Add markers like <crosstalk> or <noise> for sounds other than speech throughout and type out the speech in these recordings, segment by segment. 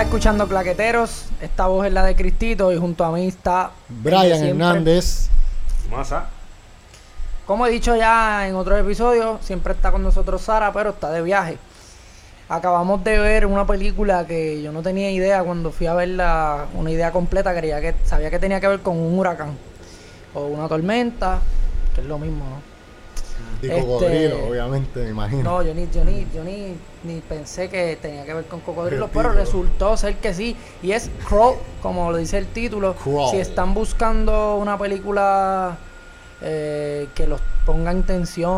Estás escuchando Claqueteros, esta voz es la de Cristito y junto a mí está Brian. Hernández. Masa. Como he dicho ya en otros episodios, siempre está con nosotros Sara, pero está de viaje. Acabamos de ver una película que yo no tenía idea cuando fui a verla, una idea completa, creía que sabía que tenía que ver con un huracán o una tormenta, que es lo mismo, ¿no? Y Este- cocodrilo, obviamente, me imagino. No, yo ni, yo ni, yo ni, ni pensé que tenía que ver con cocodrilos, El pero resultó ser que sí. Y es Crawl, como lo dice el título. Crawl. Si están buscando una película eh, que los ponga en tensión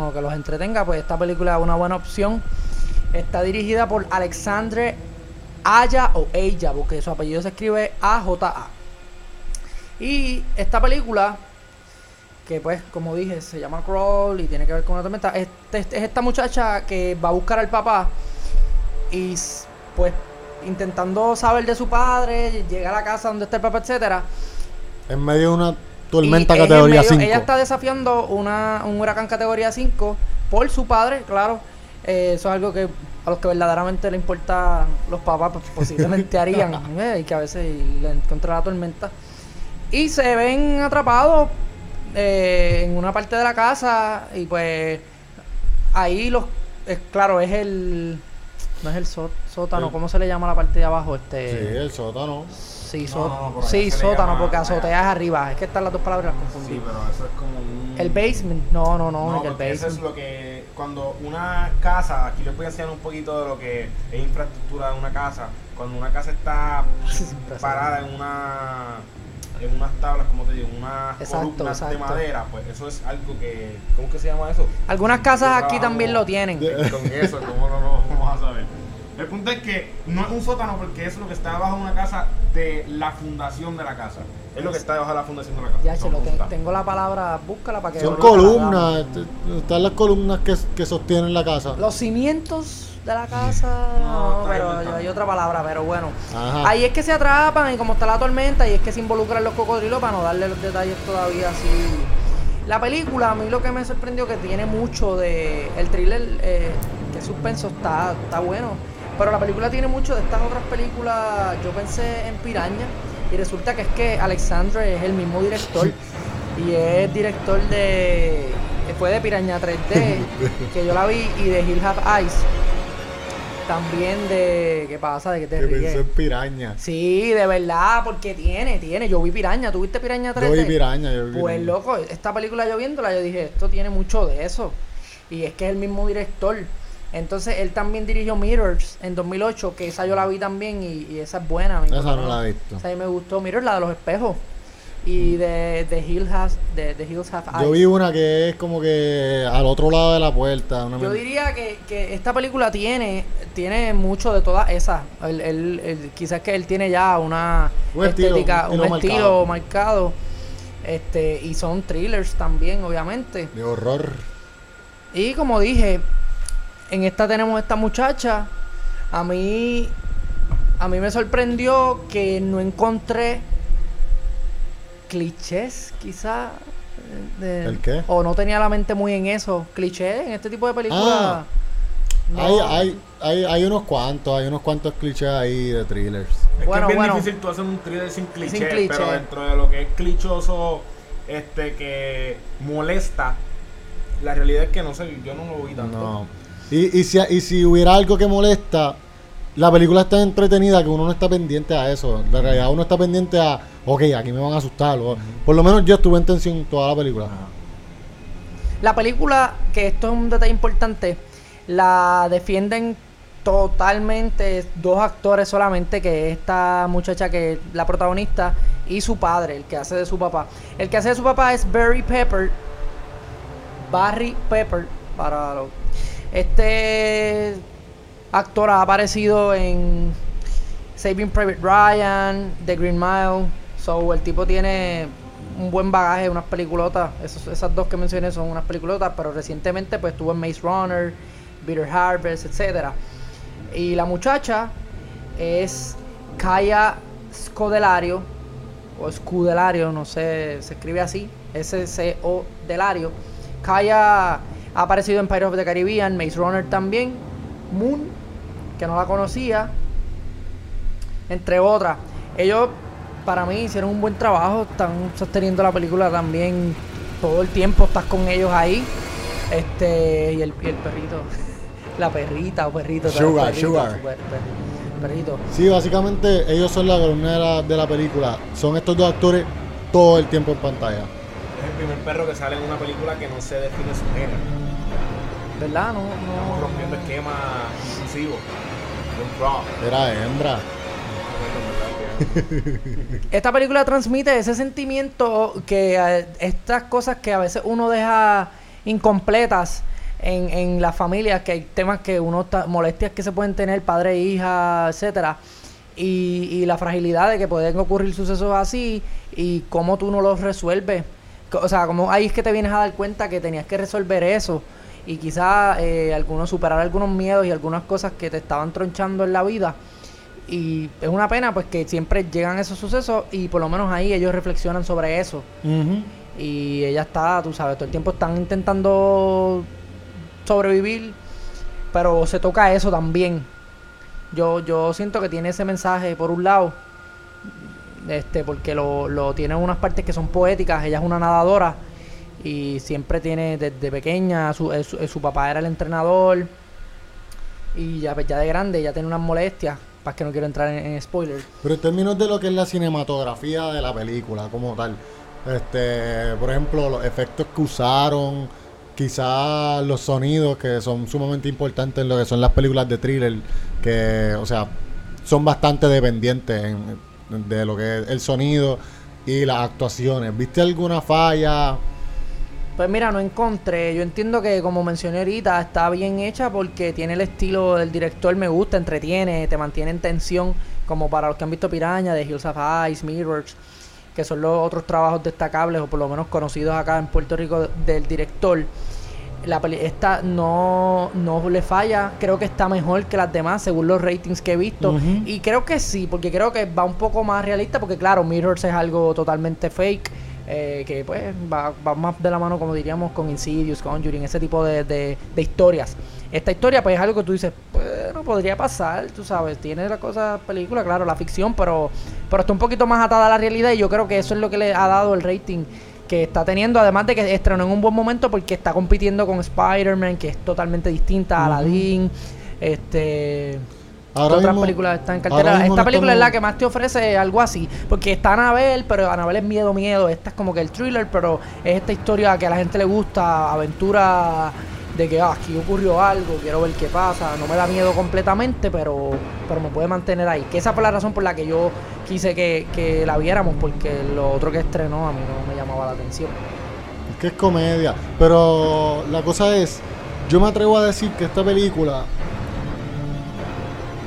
o que los entretenga, pues esta película es una buena opción. Está dirigida por Alexandre Aya o Ella, porque su apellido se escribe A-J-A. Y esta película que pues como dije se llama Crawl y tiene que ver con una tormenta. Este, es esta muchacha que va a buscar al papá y pues intentando saber de su padre llega a la casa donde está el papá etcétera. En medio de una tormenta Y es categoría medio- 5. ella está desafiando una, un huracán categoría 5 por su padre claro. Eh, eso es algo que a los que verdaderamente le importa los papás pues, posiblemente <laughs> harían eh, y que a veces le contra la tormenta. Y se ven atrapados eh, en una parte de la casa y pues ahí los es, claro es el no es el só- sótano cómo se le llama la parte de abajo Sí, este el sótano. sí, No, só- no, no, por allá sí sótano llama- porque azotea es arriba. Es que están las dos palabras las confundí Sí, pero eso es como un... el basement. No no no, No, que el porque eso es basement. lo que... Cuando una casa... Aquí les voy a enseñar un poquito de lo que es infraestructura de una casa. Cuando una casa está <laughs> parada en una... En unas tablas, como te digo, unas Exacto, columnas de madera, pues eso es algo que... ¿Cómo es que se llama eso? algunas casas aquí también lo tienen Con eso, ¿cómo no lo vamos a saber? El punto es que no es un sótano porque es lo que está debajo de una casa de la fundación de la casa. Es lo que está debajo de la fundación de la casa. ya Son che, lo te- puntas. tengo la palabra búscala para que Son ahorita la columnas. Están las columnas que, que sostienen la casa. los cimientos de la casa No, pero hay otra palabra pero bueno Ajá. Ahí es que se atrapan y como está la tormenta y es que se involucran los cocodrilos para no darle los detalles todavía así. La película, a mí lo que me sorprendió que tiene mucho de... El thriller, eh, que suspenso, está, está bueno. Pero la película tiene mucho de estas otras películas. Yo pensé en Piraña y resulta que es que Alexandre es el mismo director. y es director de... Fue de Piraña 3D, <laughs> que yo la vi, y de Hill Have Eyes. También de... ¿Qué pasa? ¿De qué te Que ríes? pensé en piraña. Sí, de verdad, porque tiene, tiene. Yo vi Piraña, ¿tú viste Piraña 3D? Yo vi piraña. Yo vi Pues piraña. loco, esta película yo viéndola, yo dije, esto tiene mucho de eso. Y es que es el mismo director. Entonces, él también dirigió Mirrors en 2008, que esa yo la vi también y, y esa es buena. Esa no la he visto. O sea, a mí me gustó Mirrors, la de los espejos. Y de The Hills, Has, de, The Hills Have Eyes. Yo vi una que es como que al otro lado de la puerta. Una Yo diría que, que esta película tiene tiene mucho de todas esas. Él- él- quizás que él tiene ya una Un estilo, estética, un un estilo estilo, marcado. marcado. Este, y son thrillers también, obviamente. De horror. Y como dije, en esta tenemos esta muchacha. A mí, a mí me sorprendió que no encontré clichés, quizá. de- ¿El qué? O no tenía la mente muy en eso. Clichés en este tipo de películas. Ah. no. Hay, hay, hay, hay unos cuantos, hay unos cuantos clichés ahí de thrillers. Es Bueno, que es bien bueno. difícil tú hacer un thriller sin cliché, Sin cliché. pero dentro de lo que es clichoso, este, que molesta, la realidad es que no sé, yo no lo vi tanto. No. Y, y, si, y si hubiera algo que molesta, la película está entretenida que uno no está pendiente a eso. En realidad uno está pendiente a, ok, aquí me van a asustar. o- Por lo menos yo estuve en tensión toda la película. La película, que esto es un detalle importante, la defienden totalmente dos actores solamente, que es esta muchacha que es la protagonista y su padre, el que hace de su papá. El que hace de su papá es Barry Pepper. Barry Pepper, para los... Este actor ha aparecido en Saving Private Ryan, The Green Mile. So, el tipo tiene un buen bagaje, unas peliculotas. Esas dos que mencioné son unas peliculotas, pero recientemente pues estuvo en Maze Runner, Bitter Harvest, etcétera. Y la muchacha es Kaya Scodelario, o Scudelario, no sé, se escribe así, S-C-O Delario. Kaya ha aparecido en Pirates of the Caribbean, Maze Runner también, Moon, que no la conocía, entre otras. Ellos, para mí, hicieron un buen trabajo, están sosteniendo la película también todo el tiempo, estás con ellos ahí. Este, y el, y el perrito, <laughs> la perrita o perrito. Sugar, perrito, Sugar. super- per- perrito. Sí, básicamente ellos son la columna de la, de la película. Son estos dos actores todo el tiempo en pantalla. Es el primer perro que sale en una película que no se define su género. ¿Verdad? No, Estamos no. rompiendo esquemas inclusivos. Era hembra. <laughs> Esta película transmite ese sentimiento que eh, estas cosas que a veces uno deja incompletas en, en las familias, que hay temas que uno está, molestias que se pueden tener, padre, hija, etcétera, y, y la fragilidad de que pueden ocurrir sucesos así y cómo tú no los resuelves. O sea, como ahí es que te vienes a dar cuenta que tenías que resolver eso y quizás eh, algunos superar algunos miedos y algunas cosas que te estaban tronchando en la vida. Y es una pena pues que siempre llegan esos sucesos y por lo menos ahí ellos reflexionan sobre eso. Y ella está, tú sabes, todo el tiempo están intentando sobrevivir, pero se toca eso también. Yo, yo siento que tiene ese mensaje por un lado, este, porque lo, lo tiene en unas partes que son poéticas, ella es una nadadora y siempre tiene desde pequeña, su, su, su papá era el entrenador y ya, pues, ya de grande ya tiene unas molestias, para que no quiero entrar en, en spoilers. Pero en términos de lo que es la cinematografía de la película como tal, este, por ejemplo, los efectos que usaron, quizás los sonidos que son sumamente importantes en lo que son las películas de thriller, que, o sea, son bastante dependientes en- de lo que es el sonido y las actuaciones. ¿Viste alguna falla? Pues mira, no encontré. Yo entiendo que, como mencioné ahorita, está bien hecha porque tiene el estilo del director, me gusta, entretiene, te mantiene en tensión, como para los que han visto Piraña, de Hills of Ice, Mirrors, que son los otros trabajos destacables o por lo menos conocidos acá en Puerto Rico del director. La peli- esta no, no le falla, creo que está mejor que las demás según los ratings que he visto. Y creo que sí, porque creo que va un poco más realista, porque claro, Mirrors es algo totalmente fake, eh, que pues va, va más de la mano, como diríamos, con Insidious, Conjuring, ese tipo de, de- de historias. Esta historia pues es algo que tú dices, bueno, podría pasar, tú sabes, tiene la cosa película, claro, la ficción, pero, pero está un poquito más atada a la realidad y yo creo que eso es lo que le ha dado el rating que está teniendo, además de que estrenó en un buen momento porque está compitiendo con Spider-Man, que es totalmente distinta, Ujú. Aladdin, este... Ahora ¿Qué otras mismo- películas están en cartera? Esta película es la que más te ofrece algo así. Porque está Anabel, pero Anabel es miedo, miedo. Esta es como que el thriller, pero es esta historia que a la gente le gusta, aventura de que ah, aquí ocurrió algo, quiero ver qué pasa. No me da miedo completamente, pero, pero me puede mantener ahí. Que esa fue la razón por la que yo quise que, que la viéramos, porque lo otro que estrenó a mí no me llamaba la atención. Es que es comedia. Pero la cosa es, yo me atrevo a decir que esta película,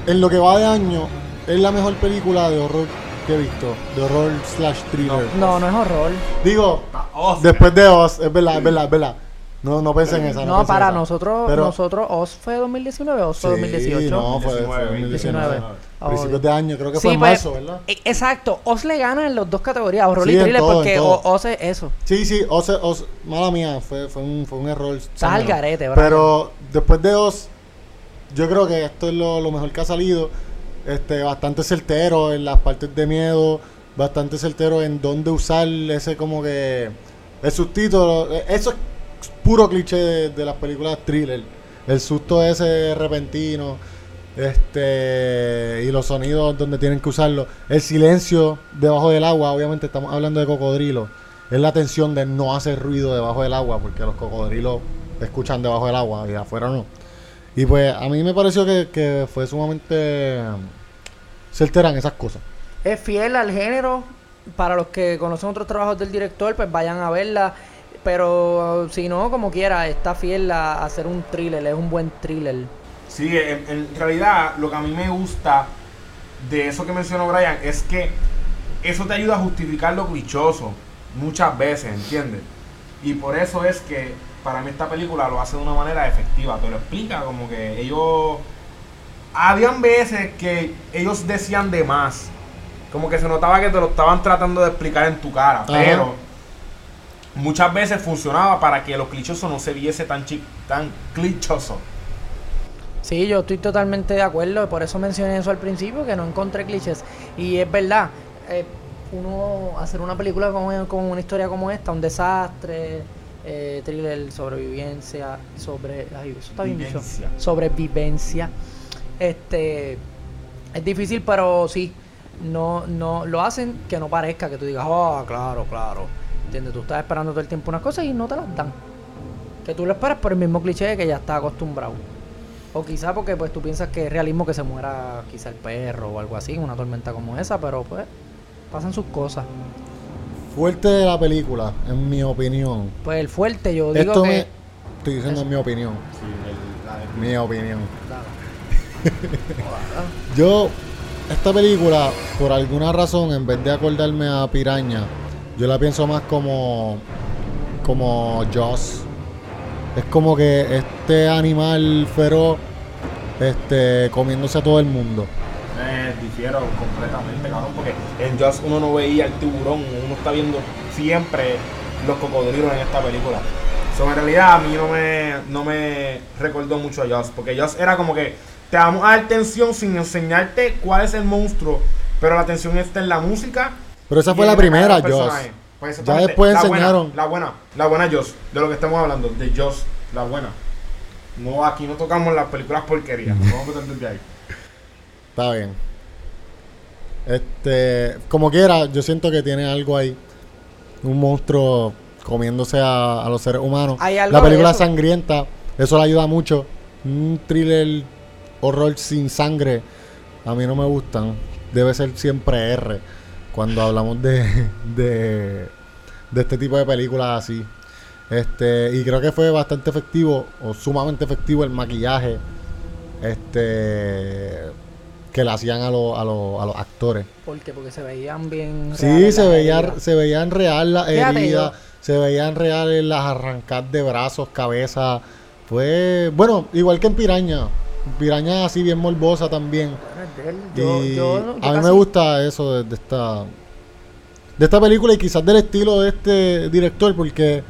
en lo que va de año, es la mejor película de horror que he visto. De horror slash thriller. No, no es horror. Digo, Oz. después de Oz, es verdad, es verdad, es verdad. No, no pensé en esa. No, para esa. nosotros, Pero- nosotros, ¿Oz fue 2019 o Oz fue Sí, 2018? no, fue, fue 19, 2019. 19. Principios de año, creo que Sí, fue en pues, marzo, ¿verdad? e- Exacto, Oz le gana en las dos categorías, horror Sí, y thriller, todo, porque Oz es eso. Sí, sí, Oz, Oz- mala mía, fue, fue, un, fue un error. Estás al garete, Brian. Pero después de Oz, yo creo que esto es lo, mejor que ha salido. Este, bastante certero en las partes de miedo, bastante certero en dónde usar ese como que el subtítulo. eh, Eso es puro cliché de, las películas thriller. El susto ese repentino. Este y los sonidos donde tienen que usarlo. El silencio debajo del agua, obviamente estamos hablando de cocodrilos. Es la tensión de no hacer ruido debajo del agua, porque los cocodrilos escuchan debajo del agua y afuera no. Y pues a mí me pareció que, que fue sumamente certera en esas cosas. Es fiel al género. Para los que conocen otros trabajos del director, pues vayan a verla. Pero si no, como quiera, está fiel a a hacer un thriller, es un buen thriller. Sí, en, en realidad lo que a mí me gusta de eso que mencionó Brian es que eso te ayuda a justificar lo clichoso muchas veces, ¿entiendes? Y por eso es que para mí esta película lo hace de una manera efectiva, te lo explica como que ellos... Habían veces que ellos decían de más, como que se notaba que te lo estaban tratando de explicar en tu cara, pero muchas veces funcionaba para que lo clichoso no se viese tan, chi- tan clichoso. Sí, yo estoy totalmente de acuerdo, por eso mencioné eso al principio, que no encontré clichés. Y es verdad, eh, uno hacer una película con, con una historia como esta, un desastre, eh, thriller, sobrevivencia, sobre... Ay, eso está bien dicho. Vivencia. Sobrevivencia. Este... Es difícil, pero sí, no, no lo hacen que no parezca que tú digas, oh, claro, claro. ¿Entiendes? Tú estás esperando todo el tiempo unas cosas y no te las dan. Que tú lo esperas por el mismo cliché que ya estás acostumbrado. O quizá porque pues tú piensas que es realismo que se muera quizá el perro o algo así, una tormenta como esa, pero pues pasan sus cosas. Fuerte de la película, en mi opinión. Pues el fuerte, yo digo Esto que... me. Estoy diciendo Eso. mi opinión. Sí, el- la Mi opinión. <laughs> Yo, esta película, por alguna razón, en vez de acordarme a Piraña, yo la pienso más como. como Joss. Es como que este animal feroz, este, comiéndose a todo el mundo. Eh, difiero completamente, cabrón, porque en Jaws uno no veía el tiburón, está viendo siempre los cocodrilos en esta película. So, en realidad a mí no me, no me recordó mucho a Jaws, porque Jaws era como que te vamos a dar tensión sin enseñarte cuál es el monstruo, pero la tensión está en la música. Pero esa fue la primera, personaje. Pues Ya después la buena, enseñaron. la buena, la buena Jaws, de lo que estamos hablando, de Jaws, la buena. No, aquí no tocamos las películas porquerías, no vamos a meter desde ahí. Está bien. Este, como quiera, yo siento que tiene algo ahí. Un monstruo comiéndose a, a los seres humanos. Hay algo La de película eso. sangrienta, eso le ayuda mucho. Un thriller horror sin sangre, a mí no me gustan. Debe ser siempre R cuando hablamos de, <laughs> de, de este tipo de películas así. Este, y creo que fue bastante efectivo, o sumamente efectivo el maquillaje. Este que le hacían a, los- a, los- a los actores. ¿Por qué? Porque se veían bien... Sí, se veía, se veían real las heridas, se veían reales las arrancadas de brazos, cabeza. Fue, bueno, igual que en Piraña. Piraña así bien morbosa también. Yo, y yo- yo a mí me gusta eso de, de esta de esta película y quizás del estilo de este director porque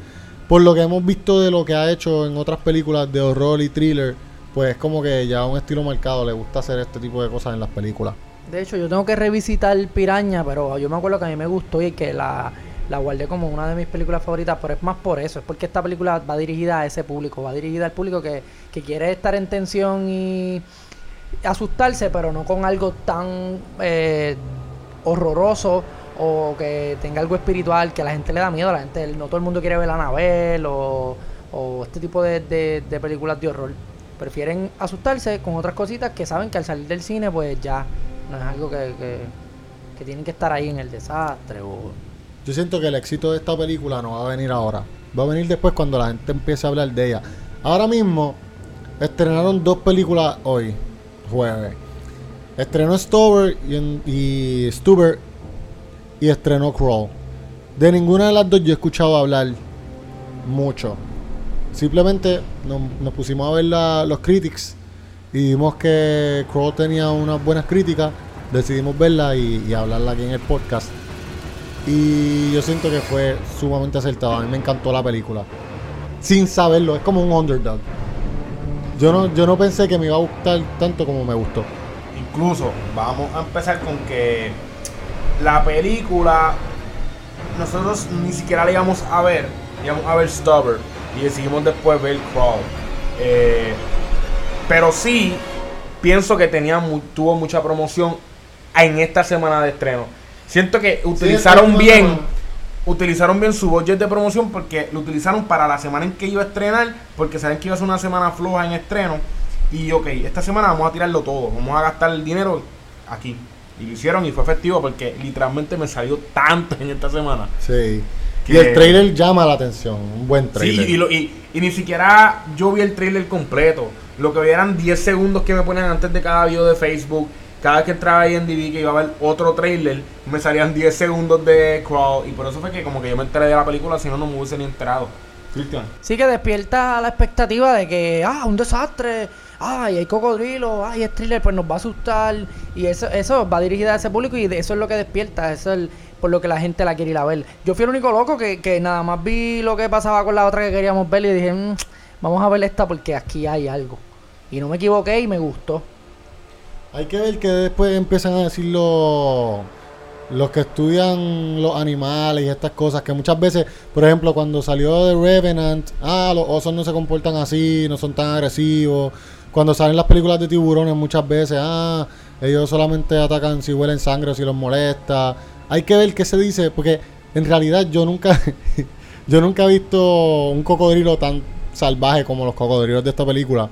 por lo que hemos visto de lo que ha hecho en otras películas de horror y thriller, pues es como que ya un estilo marcado, le gusta hacer este tipo de cosas en las películas. De hecho, yo tengo que revisitar Piraña, pero yo me acuerdo que a mí me gustó y que la, la guardé como una de mis películas favoritas, pero es más por eso, es porque esta película va dirigida a ese público, va dirigida al público que, que quiere estar en tensión y asustarse, pero no con algo tan eh, horroroso o que tenga algo espiritual que a la gente le da miedo, a la gente, no todo el mundo quiere ver a Anabel o, o este tipo de- de películas de horror. Prefieren asustarse con otras cositas que saben que al salir del cine pues ya no es algo que, que, tienen que estar ahí en el desastre o... Yo siento que el éxito de esta película no va a venir ahora. Va a venir después cuando la gente empiece a hablar de ella. Ahora mismo estrenaron dos películas hoy, jueves. Estrenó Stover y, en- y Stuber y estrenó Crawl. De ninguna de las dos yo he escuchado hablar mucho. Simplemente nos, pusimos a ver los critics y vimos que Crawl tenía unas buenas críticas. Decidimos verla y, y hablarla aquí en el podcast. Y yo siento que fue sumamente acertado. A mí me encantó la película. Sin saberlo, es como un underdog. Yo no, yo no pensé que me iba a gustar tanto como me gustó. Incluso vamos a empezar con que la película nosotros ni siquiera la íbamos a ver, íbamos a ver Stubber y decidimos después ver Crawl. Eh, pero sí pienso que tenía mu- tuvo mucha promoción en esta semana de estreno. Siento que utilizaron bien utilizaron bien su budget de promoción porque lo utilizaron para la semana en que iba a estrenar, porque saben que iba a ser una semana floja en estreno. Y ok, esta semana vamos a tirarlo todo, vamos a gastar el dinero aquí. Y lo hicieron y fue efectivo porque literalmente me salió tanto en esta semana. Sí. Que- Y el trailer llama la atención. Un buen Sí, trailer. y, lo- y- y ni siquiera yo vi el trailer completo. Lo que vi eran 10 segundos que me ponían antes de cada video de Facebook. Cada vez que entraba ahí en DV que iba a ver otro trailer, me salían 10 segundos de crawl. Y por eso fue que como que yo me enteré de la película, si no, no me hubiese ni enterado. Cristian. Sí que despierta la expectativa de que, ah, un desastre, ay, hay cocodrilo, ay, es thriller, pues nos va a asustar. Y eso, eso va dirigida a ese público y de eso es lo que despierta, eso es el- por lo que la gente la quiere ir a ver. Yo fui el único loco que, que nada más vi lo que pasaba con la otra que queríamos ver y dije, "Mm, vamos a ver esta porque aquí hay algo. Y no me equivoqué y me gustó. Hay que ver que después empiezan a decir los, los que estudian los animales y estas cosas, que muchas veces, por ejemplo, cuando salió The Revenant, ah, los osos no se comportan así, no son tan agresivos. Cuando salen las películas de tiburones muchas veces, ah, ellos solamente atacan si huelen sangre o si los molesta. Hay que ver qué se dice, porque en realidad yo nunca, <laughs> yo nunca he visto un cocodrilo tan salvaje como los cocodrilos de esta película.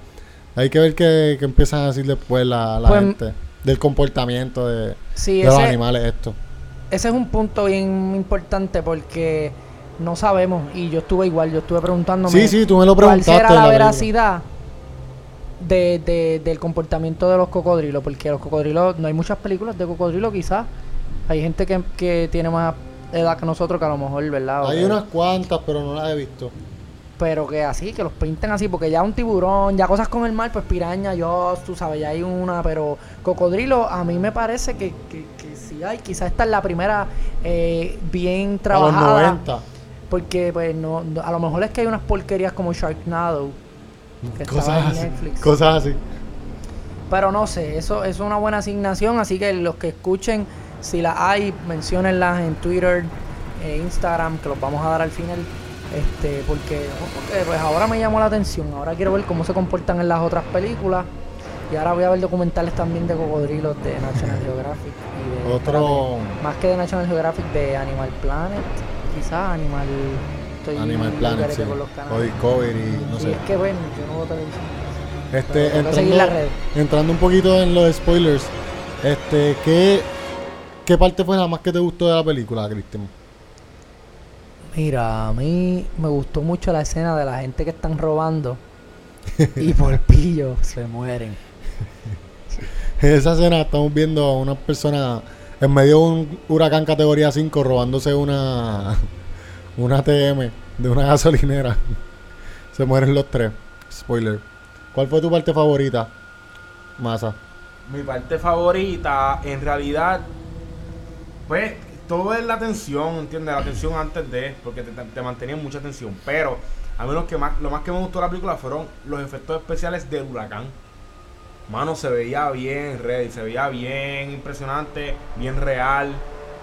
Hay que ver qué, qué empiezan a decir después la, la Pues, gente del comportamiento de, Sí, de los animales esto. Ese es un punto bien importante porque no sabemos. Y yo estuve igual, yo estuve preguntándome. Sí, sí, tú me lo ¿Cuál preguntaste. será en la veracidad de, de- del comportamiento de los cocodrilos? Porque los cocodrilos, no hay muchas películas de cocodrilo quizás. Hay gente que, que tiene más edad que nosotros que a lo mejor, ¿verdad? O Hay que- unas cuantas, pero no las he visto. Pero que así, que los pinten así, porque ya un tiburón, ya cosas con el mar, pues piraña, yo, tú sabes, ya hay una, pero cocodrilo a mí me parece que, que, que sí hay, quizás esta es la primera eh, bien A los trabajada. 90. Porque pues no, no- a lo mejor es que hay unas porquerías como Sharknado, que Cosas en así. Netflix. Cosas así. Pero no sé, eso, eso es una buena asignación, así que los que escuchen, si las hay, menciónenlas en Twitter, e Instagram, que los vamos a dar al final. Este, porque, porque, pues ahora me llamó la atención, ahora quiero ver cómo se comportan en las otras películas. Y ahora voy a ver documentales también de cocodrilos de National <laughs> Geographic. Y de, Otro- más que de National Geographic, de Animal Planet, quizás Animal... Estoy Animal Planet, sí. con los O canales. Discovery, no Sí, sé. es que bueno, yo no veo televisión. Este, seguir entrando, las redes. entrando un poquito en los spoilers, este, ¿qué, ¿qué parte fue la más que te gustó de la película, Cristian? Mira, a mí me gustó mucho la escena de la gente que están robando <laughs> y por pillo se mueren. En esa escena estamos viendo a una persona en medio de un huracán categoría 5 robándose una, una TM de una gasolinera. Se mueren los tres. Spoiler. ¿Cuál fue tu parte favorita, Masa? Mi parte favorita, en realidad, pues todo es la tensión, ¿entiendes? La tensión antes de, porque te, te mantenía en mucha tensión. Pero a mí lo que más, lo más que me gustó de la película fueron los efectos especiales del huracán. Mano, se veía bien ready, se veía bien impresionante, bien real.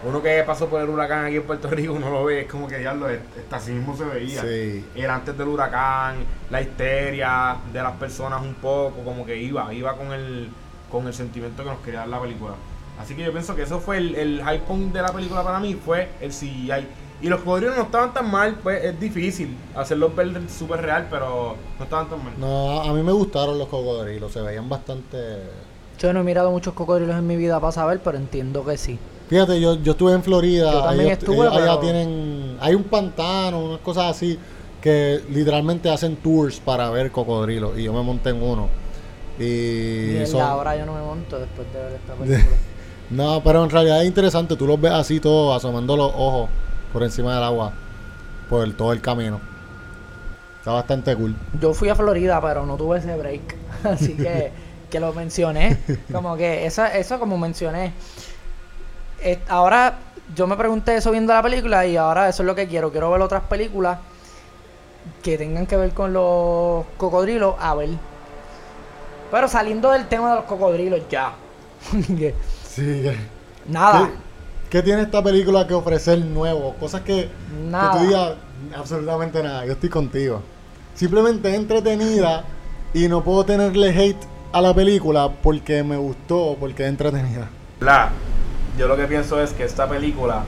Uno que pasó por el huracán aquí en Puerto Rico, uno lo ve, es como que ya lo está así mismo se veía Sí. era antes del huracán, la histeria de las personas un poco, como que iba, iba con el, con el sentimiento que nos quería dar la película. Así que yo pienso que eso fue el, el high point de la película para mí, fue el CGI. Y los cocodrilos no estaban tan mal, pues es difícil hacerlos ver súper real, pero no estaban tan mal. No, a mí me gustaron los cocodrilos, se veían bastante... Yo no he mirado muchos cocodrilos en mi vida para saber, pero entiendo que sí. Fíjate, yo, yo estuve en Florida. Yo también ellos- estuve, ellos allá tienen. Hay un pantano, unas cosas así que literalmente hacen tours para ver cocodrilos. Y yo me monté en uno. Y Y. en son- la hora yo no me monto después de ver esta <laughs> película. No, pero en realidad es interesante. Tú los ves así todos asomando los ojos por encima del agua. Por el- todo el camino. Está bastante cool. Yo fui a Florida, pero no tuve ese break. <laughs> Así que, <laughs> que lo mencioné. Como que eso, eso como mencioné. Eh, ahora yo me pregunté eso viendo la película y ahora eso es lo que quiero. Quiero ver otras películas que tengan que ver con los cocodrilos. A ver. Pero saliendo del tema de los cocodrilos ya. <laughs> Sí. ¿Qué, Nada. qué tiene esta película que ofrecer nuevo? Cosas que, que Nada. tú digas absolutamente nada. Yo estoy contigo. Simplemente es entretenida y no puedo tenerle hate a la película porque me gustó, porque es entretenida. La, yo lo que pienso es que esta película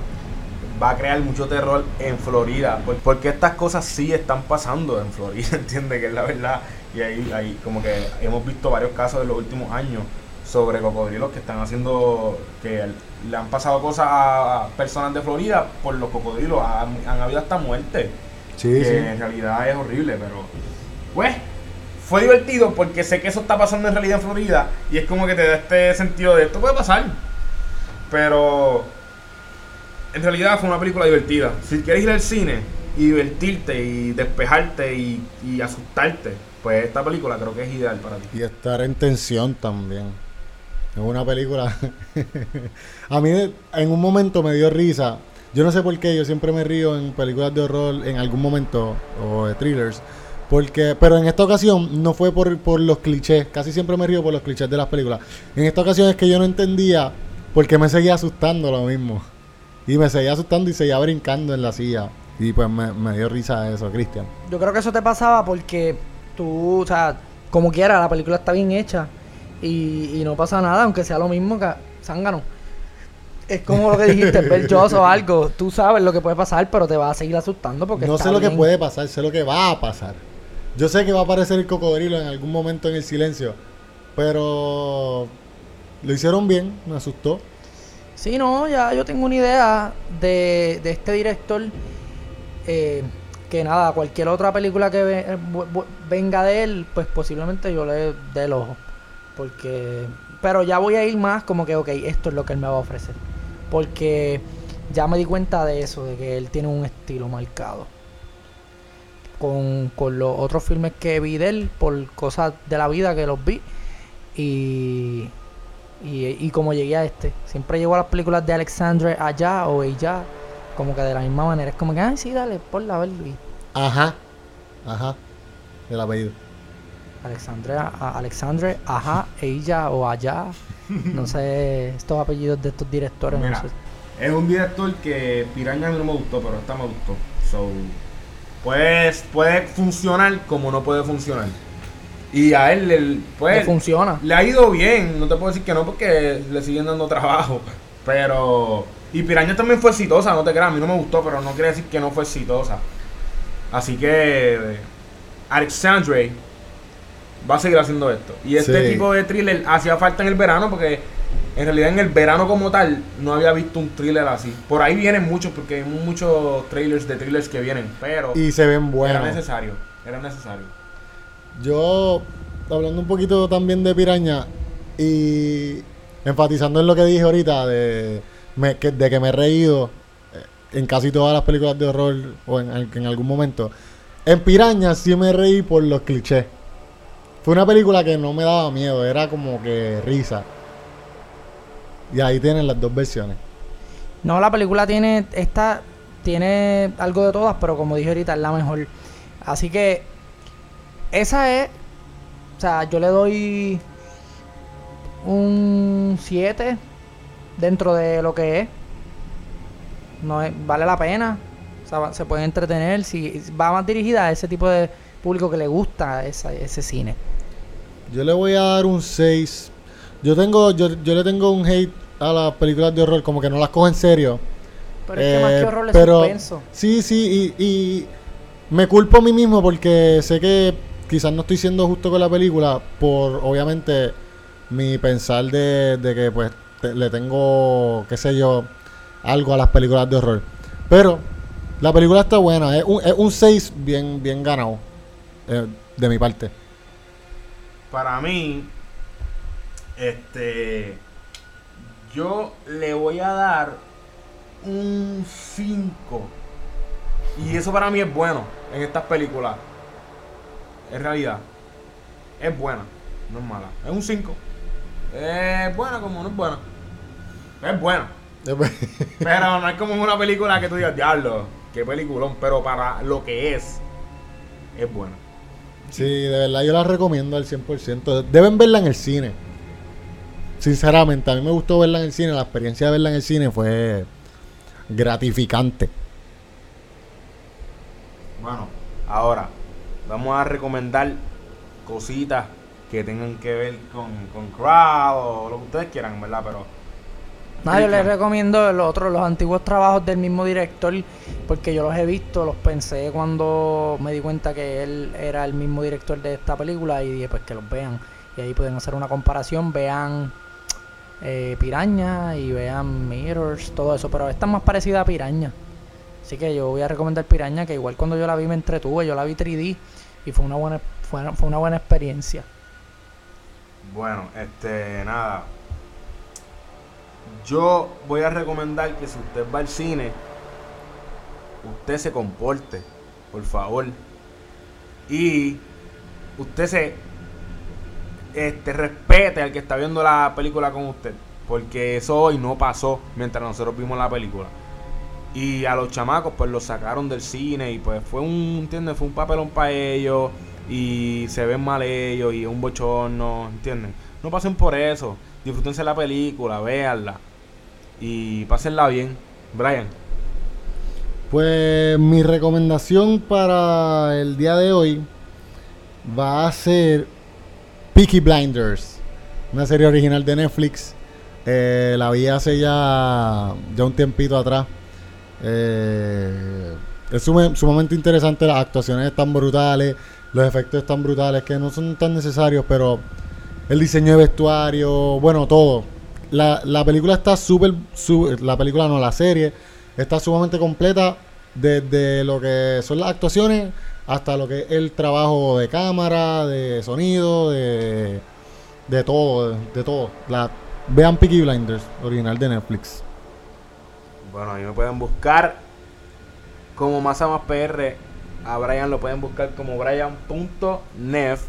va a crear mucho terror en Florida, por- porque estas cosas sí están pasando en Florida, <laughs> entiende que es la verdad. Y ahí, ahí como que hemos visto varios casos en los últimos años sobre cocodrilos que están haciendo, que le han pasado cosas a personas de Florida por los cocodrilos, han, han habido hasta muertes Sí, que sí. en realidad es horrible, pero pues fue divertido porque sé que eso está pasando en realidad en Florida y es como que te da este sentido de esto puede pasar. Pero en realidad fue una película divertida. Si quieres ir al cine y divertirte y despejarte y, y asustarte, pues esta película creo que es ideal para ti. Y estar en tensión también. Una película. <laughs> a mí en un momento me dio risa. Yo no sé por qué, yo siempre me río en películas de horror en algún momento o de thrillers. Porque, pero en esta ocasión no fue por, por los clichés. Casi siempre me río por los clichés de las películas. En esta ocasión es que yo no entendía por qué me seguía asustando lo mismo. Y me seguía asustando y seguía brincando en la silla. Y pues me, me dio risa eso, Cristian. Yo creo que eso te pasaba porque tú, o sea, como quiera, la película está bien hecha y, y no pasa nada, aunque sea lo mismo que Zángano. Es como lo que dijiste, belchoso o algo. Tú sabes lo que puede pasar, pero te va a seguir asustando porque No está sé lo que puede pasar, sé lo que va a pasar. Yo sé que va a aparecer el cocodrilo en algún momento en el silencio. Pero lo hicieron bien, me asustó. Sí, no, ya yo tengo una idea de, de este director. eh, que nada, cualquier otra película que ve- eh, venga de él, pues posiblemente yo le dé el ojo. Porque. Pero ya voy a ir más como que, ok, esto es lo que él me va a ofrecer. Porque ya me di cuenta de eso, de que él tiene un estilo marcado. Con, con los otros filmes que vi de él, por cosas de la vida que los vi. Y, y, y como llegué a este. Siempre llego a las películas de Alexandre allá o ella, como que de la misma manera. Es como que, ay, sí, dale, ponla a ver. Ajá. Ajá. El apellido. Alexandre, a- Alexandre, ajá, ella o allá. <laughs> No sé, estos apellidos de estos directores. Mira, no sé. es un director que Piraña a mí no me gustó, pero esta me gustó. So, pues, puede funcionar como no puede funcionar. Y a él, Le pues, funciona. le ha ido bien. No te puedo decir que no porque le siguen dando trabajo. Pero. Y Piraña también fue exitosa, no te creas. A mí no me gustó, pero no quiere decir que no fue exitosa. Así que. Alexandre va a seguir haciendo esto. Y este Sí. tipo de thriller hacía falta en el verano porque. En realidad, en el verano como tal, no había visto un thriller así. Por ahí vienen muchos, porque hay muchos trailers de thrillers que vienen. Pero. Y se ven Era buenos. necesario. Era necesario. Yo, hablando un poquito también de Piraña y enfatizando en lo que dije ahorita de, me- que, de que me he reído eh, en casi todas las películas de horror o en, en algún momento. En Piraña sí me reí por los clichés. Fue una película que no me daba miedo, era como que risa. Y ahí tienen las dos versiones. No, la película tiene. Esta tiene algo de todas, pero como dije ahorita, es la mejor. Así que. Esa es. O sea, yo le doy. Un 7 dentro de lo que es. No es, vale la pena. O sea, se puede entretener. Si va más dirigida a ese tipo de público que le gusta esa- ese cine. Yo le voy a dar un 6. Yo tengo, yo, yo le tengo un hate a las películas de horror, como que no las cojo en serio. Pero es que más Eh, que horror es pero- suspenso. Sí, sí, y, y me culpo a mí mismo porque sé que quizás no estoy siendo justo con la película por, obviamente, mi pensar de, de que pues te- le tengo, qué sé yo, algo a las películas de horror. Pero la película está buena, es un, es un 6 bien, bien ganado eh, de mi parte. Para mí, este. Yo le voy a dar un 5. Y eso para mí es bueno en estas películas. En realidad, es buena, no es mala. Es un 5. Es buena como no es buena. Es buena. <laughs> Pero no es como una película que tú digas, diablo, qué peliculón. Pero para lo que es, es buena. Sí, de verdad yo la recomiendo al 100%. Deben verla en el cine. Sinceramente, a mí me gustó verla en el cine. La experiencia de verla en el cine fue gratificante. Bueno, ahora vamos a recomendar cositas que tengan que ver con, con crowd o lo que ustedes quieran, ¿verdad? Pero No, yo les recomiendo los otros, los antiguos trabajos del mismo director, porque yo los he visto, los pensé cuando me di cuenta que él era el mismo director de esta película y dije pues que los vean. Y ahí pueden hacer una comparación, vean eh, Piraña y vean Mirrors, todo eso, pero esta es más parecida a Piraña. Así que yo voy a recomendar Piraña, que igual cuando yo la vi me entretuve, yo la vi 3D y fue una buena, fue, fue una buena experiencia. bueno, este, nada. Yo voy a recomendar que si usted va al cine, usted se comporte, por favor. Y usted se este, respete al que está viendo la película con usted. Porque eso hoy no pasó mientras nosotros vimos la película. Y a los chamacos pues los sacaron del cine y pues fue un, ¿entiendes? Fue un papelón para ellos y se ven mal ellos y un bochorno, ¿entienden? No pasen por eso, disfrútense la película, véanla y pásenla bien. Brian. Pues mi recomendación para el día de hoy va a ser Peaky Blinders, una serie original de Netflix. Eh, la vi hace ya, ya un tiempito atrás. Eh, es sumamente interesante, las actuaciones están brutales, los efectos están brutales, que no son tan necesarios, pero el diseño de vestuario, bueno, todo. La, la película está súper, la película no, la serie está sumamente completa desde lo que son las actuaciones hasta lo que es el trabajo de cámara, de sonido, de, de todo, de, todo. Vean Peaky Blinders, original de Netflix. Bueno, ahí me pueden buscar como Más PR. A Brian lo pueden buscar como Brian.nef.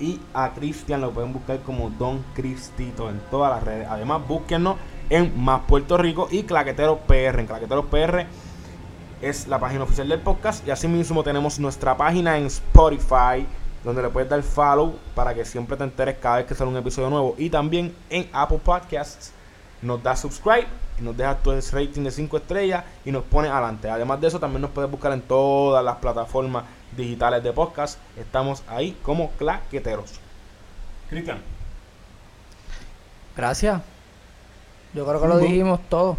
Y a Cristian lo pueden buscar como Don Cristito en todas las redes. Además, búsquenos en Más Puerto Rico y Claquetero PR. En Claquetero PR es la página oficial del podcast. Y así mismo tenemos nuestra página en Spotify. Donde le puedes dar follow para que siempre te enteres cada vez que sale un episodio nuevo. Y también en Apple Podcasts nos da subscribe, nos deja tu rating de 5 estrellas y nos pone adelante. Además de eso, también nos puedes buscar en todas las plataformas digitales de podcast. Estamos ahí como claqueteros. Cristian. Gracias. Yo creo que lo dijimos todo.